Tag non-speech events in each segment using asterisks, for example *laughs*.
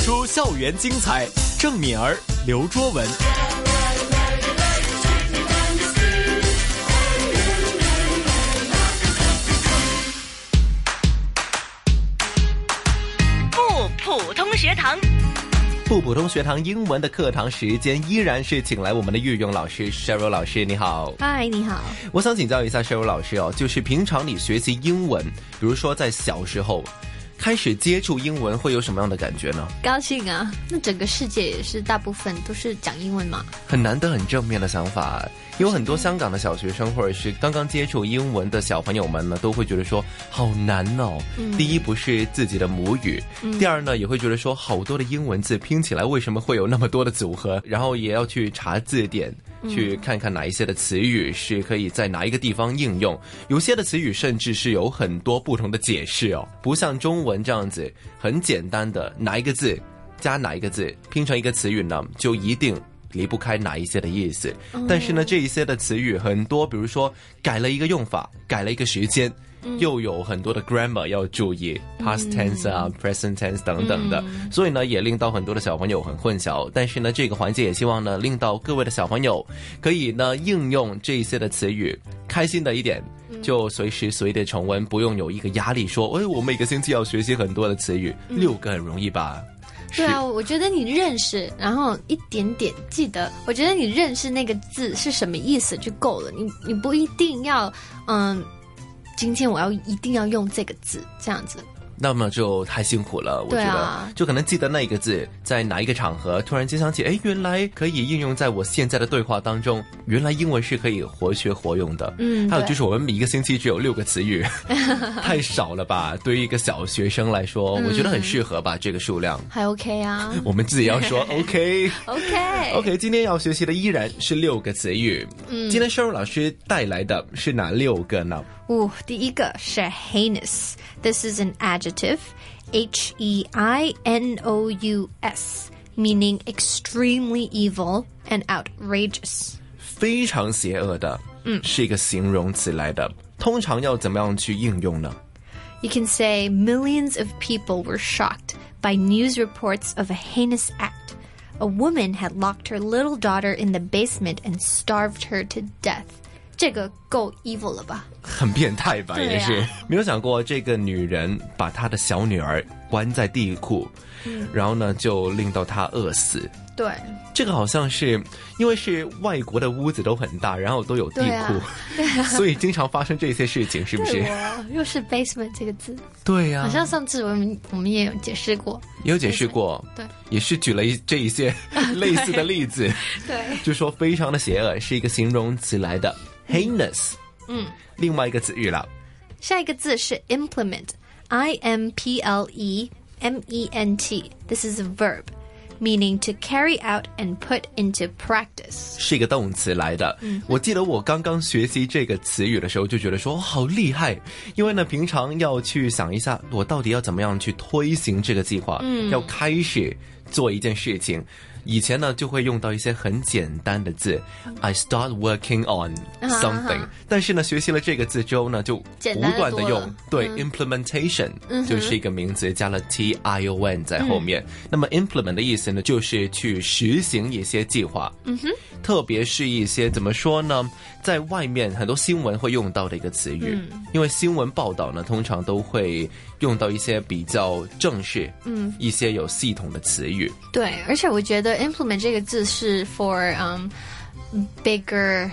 出校园精彩，郑敏儿、刘卓文。不普通学堂。不普通学堂英文的课堂时间依然是请来我们的御用老师 Sheryl 老师，你好。嗨，你好。我想请教一下 Sheryl 老师哦，就是平常你学习英文，比如说在小时候开始接触英文，会有什么样的感觉呢？高兴啊！那整个世界也是大部分都是讲英文嘛。很难得、很正面的想法。有很多香港的小学生或者是刚刚接触英文的小朋友们呢，都会觉得说好难哦。第一不是自己的母语，第二呢也会觉得说好多的英文字拼起来为什么会有那么多的组合，然后也要去查字典。去看看哪一些的词语是可以在哪一个地方应用，有些的词语甚至是有很多不同的解释哦，不像中文这样子很简单的哪一个字加哪一个字拼成一个词语呢，就一定离不开哪一些的意思。但是呢，这一些的词语很多，比如说改了一个用法，改了一个时间。又有很多的 grammar 要注意，past tense 啊，present tense 等等的，所以呢，也令到很多的小朋友很混淆。但是呢，这个环节也希望呢，令到各位的小朋友可以呢应用这一些的词语，开心的一点，就随时随地重温，不用有一个压力，说，哎，我每个星期要学习很多的词语，六个很容易吧？对啊，我觉得你认识，然后一点点记得，我觉得你认识那个字是什么意思就够了，你你不一定要，嗯。今天我要一定要用这个字，这样子。那么就太辛苦了，我觉得，就可能记得那一个字在哪一个场合，突然间想起，哎，原来可以应用在我现在的对话当中，原来英文是可以活学活用的。嗯，还有就是我们每一个星期只有六个词语，*laughs* 太少了吧？对于一个小学生来说，我觉得很适合吧，这个数量还 OK 啊。我们自己要说 OK，OK，OK。*laughs* 今天要学习的依然是六个词语。嗯，今天收入老师带来的是哪六个呢？哦，第一个是 heinous。This is an adjective, H E I N O U S, meaning extremely evil and outrageous. 非常邪恶的，嗯，是一个形容词来的。通常要怎么样去应用呢？You can say millions of people were shocked by news reports of a heinous act. A woman had locked her little daughter in the basement and starved her to death. 这个够 evil 了吧？很变态吧？也是没有想过，这个女人把她的小女儿关在地库，然后呢，就令到她饿死。对，这个好像是因为是外国的屋子都很大，然后都有地库，*laughs* 所以经常发生这些事情，是不是？又是 basement 这个字。对呀，好像上次我们我们也有解释过，也有解释过，对，也是举了一这一些 *laughs* 类似的例子，对，就说非常的邪恶，是一个形容词来的。heinous，嗯，另外一个词语了。下一个字是 implement，I M P L E M E N T。This is a verb。meaning to carry out and put into practice，是一个动词来的。嗯，我记得我刚刚学习这个词语的时候，就觉得说好厉害，因为呢，平常要去想一下，我到底要怎么样去推行这个计划，嗯，要开始 做一件事情。以前呢，就会用到一些很简单的字，I start working on something。但是呢，学习了这个字之后呢，就不断的用，对，implementation 就是一个名词，加了 t i o n 在后面。那么 implement 的意思呢，就是去实行一些计划。嗯哼，特别是一些怎么说呢，在外面很多新闻会用到的一个词语，因为新闻报道呢，通常都会用到一些比较正式，嗯，一些有系统的词语。对，而且我觉得。implement 这个字是 for um bigger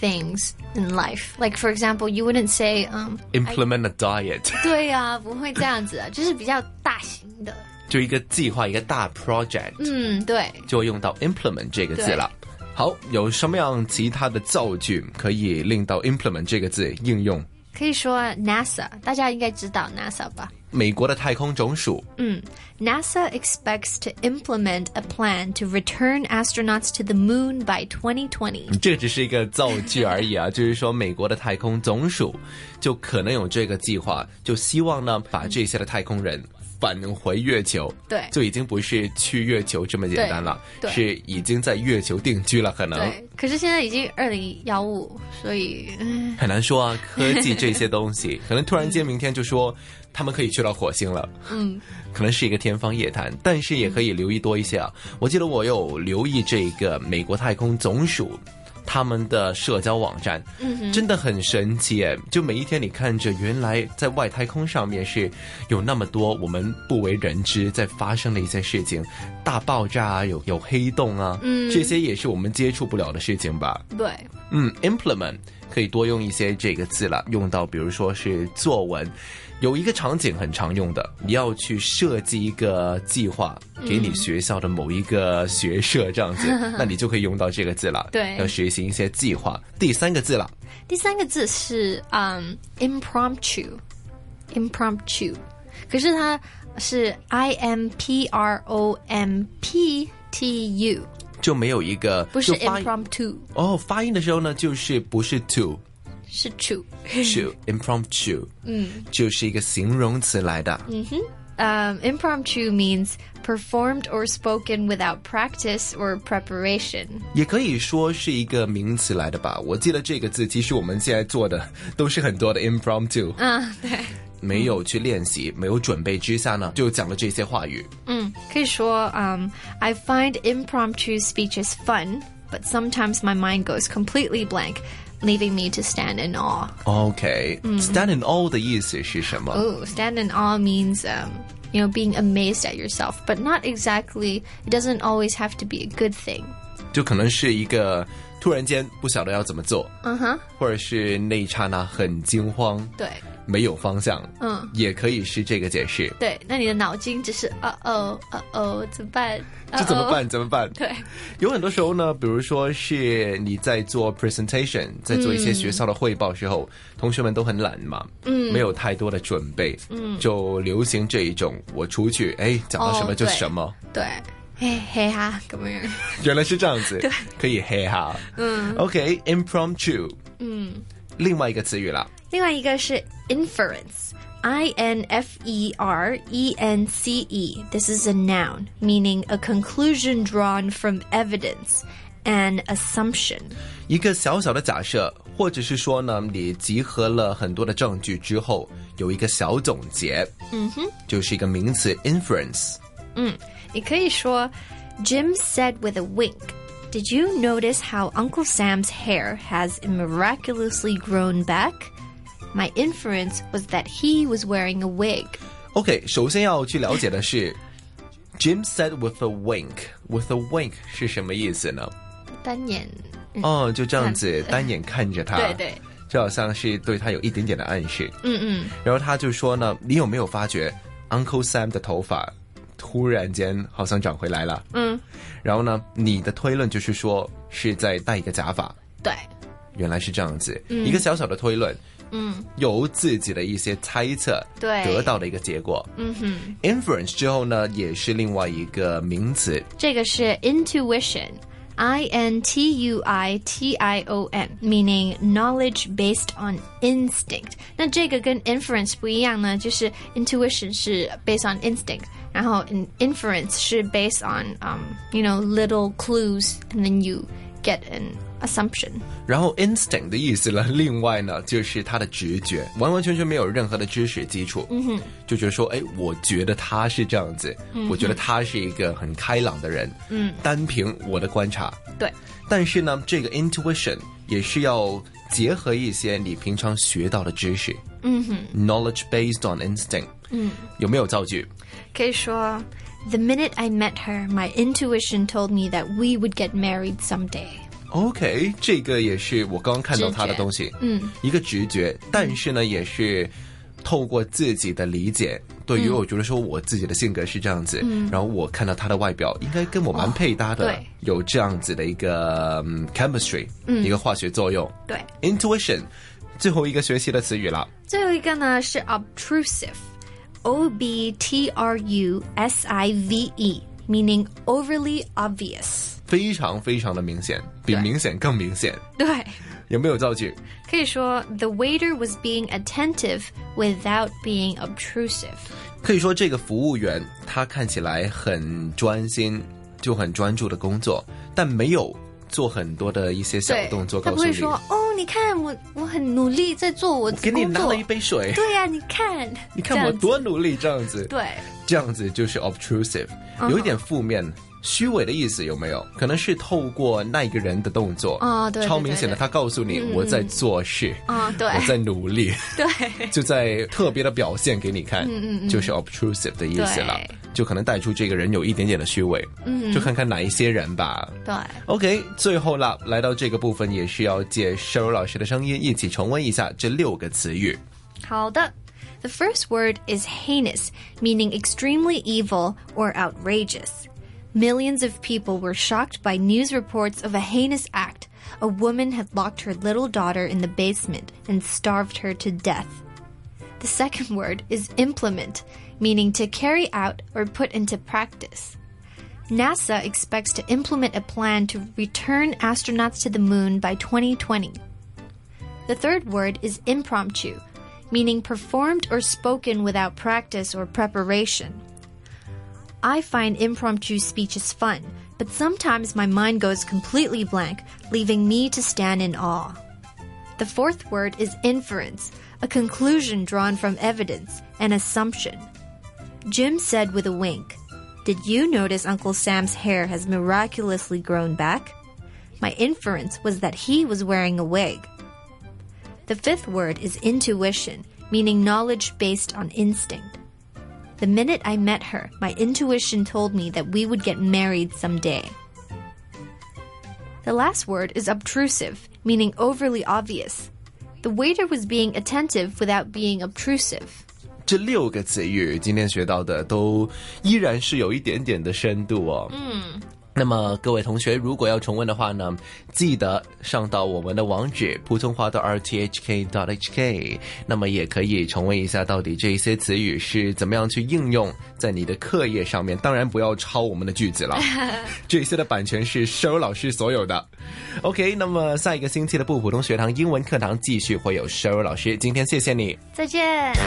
things in life. Like for example, you wouldn't say um implement a diet. 对呀，不会这样子啊，就是比较大型的。就一个计划，一个大 project。嗯，对。就用到 implement 这个字了。好，有什么样其他的造句可以令到 implement 这个字应用？可以说 NASA，大家应该知道 NASA 吧？美国的太空总署。嗯，NASA expects to implement a plan to return astronauts to the moon by 2020。这只是一个造句而已啊，就是说美国的太空总署就可能有这个计划，就希望呢把这些的太空人。 *laughs* 返回月球，对，就已经不是去月球这么简单了，是已经在月球定居了，可能。对，可是现在已经二零幺五，所以很难说啊。科技这些东西，*laughs* 可能突然间明天就说。他们可以去到火星了，嗯，可能是一个天方夜谭，但是也可以留意多一些啊。我记得我有留意这个美国太空总署。他们的社交网站，嗯，真的很神奇诶！就每一天你看着，原来在外太空上面是有那么多我们不为人知在发生的一些事情，大爆炸啊，有有黑洞啊，嗯，这些也是我们接触不了的事情吧？对，嗯，implement 可以多用一些这个字了，用到比如说是作文。有一个场景很常用的，你要去设计一个计划给你学校的某一个学社这样子，*laughs* 那你就可以用到这个字了。对，要学习一些计划。第三个字了，第三个字是嗯，impromptu，impromptu，可是它是 i m p r o m p t u，就没有一个不是 impromptu 哦，发音的时候呢，就是不是 to。是 true true impromptu，嗯，就是一个形容词来的。嗯哼。Um, impromptu means performed or spoken without practice or preparation. 也可以说是一个名词来的吧。我记得这个字，其实我们现在做的都是很多的 impromptu。嗯，对。没有去练习，没有准备之下呢，就讲了这些话语。嗯，可以说，嗯、um,，I find impromptu speeches fun, but sometimes my mind goes completely blank leaving me to stand in awe. Okay, mm. stand in awe 的意思是什么? Oh, stand in awe means um, you know being amazed at yourself, but not exactly. It doesn't always have to be a good thing. 就可能是一个突然间不晓得要怎么做，嗯哼，或者是那一刹那很惊慌，对， 没有方向，嗯，也可以是这个解释。对，那你的脑筋只是啊哦啊哦，怎么办？这怎么办？怎么办？对，有很多时候呢，比如说是你在做 presentation，在做一些学校的汇报时候，同学们都很懒嘛，嗯，没有太多的准备，嗯，就流行这一种，我出去，哎，讲到什么就什么，对。嘿嘿哈，咁样。原来是这样子，*laughs* 对，可以嘿哈。嗯，OK，impromptu。嗯，另外一个词语啦。另外一个是 inference，I N F E R E N C E. This is a noun meaning a conclusion drawn from evidence, an assumption. 一个小小的假设，或者是说呢，你集合了很多的证据之后，有一个小总结。嗯哼，就是一个名词 inference。嗯。你可以说，Jim said with a wink. Did you notice how Uncle Sam's hair has miraculously grown back? My inference was that he was wearing a wig. OK，首先要去了解的是，Jim said with a wink. With a wink 是什么意思呢？单眼。哦，就这样子单眼看着他。对对。就好像是对他有一点点的暗示。嗯嗯。然后他就说呢，你有没有发觉 Uncle Sam 的头发突然间好像长回来了，嗯，然后呢，你的推论就是说是在戴一个假发，对，原来是这样子，一个小小的推论，嗯， 由自己的一些猜测，对，得到的一个结果，嗯哼，inference 之后呢，也是另外一个名词，这个是 intuition。I N T U I T I O N，meaning knowledge based on instinct。那这个跟 inference 不一样呢，就是 intuition 是 based on instinct，然后 inference 是 based on um you know little clues and then you get an assumption。然后 instinct 的意思呢，另外呢就是他的直觉，完完全全没有任何的知识基础，嗯哼，就觉得说，哎，我觉得他是这样子，嗯、我觉得他是一个很开朗的人，嗯，单凭我的观察，对。但是呢，这个 intuition 也是要结合一些你平常学到的知识，嗯哼，knowledge based on instinct，嗯，有没有造句？可以说，The minute I met her, my intuition told me that we would get married someday. OK，这个也是我刚刚看到他的东西，嗯，一个直觉，但是呢，也是透过自己的理解，对于我觉得说我自己的性格是这样子，嗯，然后我看到他的外表应该跟我蛮配搭的，对，有这样子的一个 chemistry，嗯，一个化学作用，对，intuition，最后一个学习的词语了，最后一个呢是 obtrusive。O B T R U S I V E, meaning overly obvious. 非常非常的明显，比明显更明显。对，有没有造句？可以说 The waiter was being attentive without being obtrusive。可以说这个服务员他看起来很专心，就很专注的工作，但没有做很多的一些小动作。他不会说哦， 你看我我很努力在做我给你拿了一杯水，对呀、你看，你看我多努力，这样子，对，这样子就是 obtrusive， 有一点负面。虚伪的意思有没有？可能是透过那一个人的动作啊、哦，对，超明显的，他告诉你我在做事啊、嗯，对，我在努力，对，*laughs* 就在特别的表现给你看，嗯嗯嗯，就是 obtrusive 的意思了，就可能带出这个人有一点点的虚伪，嗯，就看看哪一些人吧。对，OK，最后啦，来到这个部分也是要借摄柔老师的声音一起重温一下这六个词语。好的。The first word is heinous, meaning extremely evil or outrageous. Millions of people were shocked by news reports of a heinous act. A woman had locked her little daughter in the basement and starved her to death. The second word is implement, meaning to carry out or put into practice. NASA expects to implement a plan to return astronauts to the moon by 2020. The third word is impromptu, meaning performed or spoken without practice or preparation. I find impromptu speeches fun, but sometimes my mind goes completely blank, leaving me to stand in awe. The fourth word is inference, a conclusion drawn from evidence, an assumption. Jim said with a wink, Did you notice Uncle Sam's hair has miraculously grown back? My inference was that he was wearing a wig. The fifth word is intuition, meaning knowledge based on instinct. The minute I met her, my intuition told me that we would get married someday. The last word is obtrusive, meaning overly obvious. The waiter was being attentive without being obtrusive. 这六个词语今天学到的都依然是有一点点的深度哦。嗯。 那么各位同学，如果要重温的话呢，记得上到我们的网址普通话的 rthk.hk，那么也可以重温一下到底这些词语是怎么样去应用在你的课业上面。当然不要抄我们的句子了，*laughs* 这些的版权是收老师所有的。OK，那么下一个星期的不普通学堂英文课堂继续会有收老师。今天谢谢你，再见。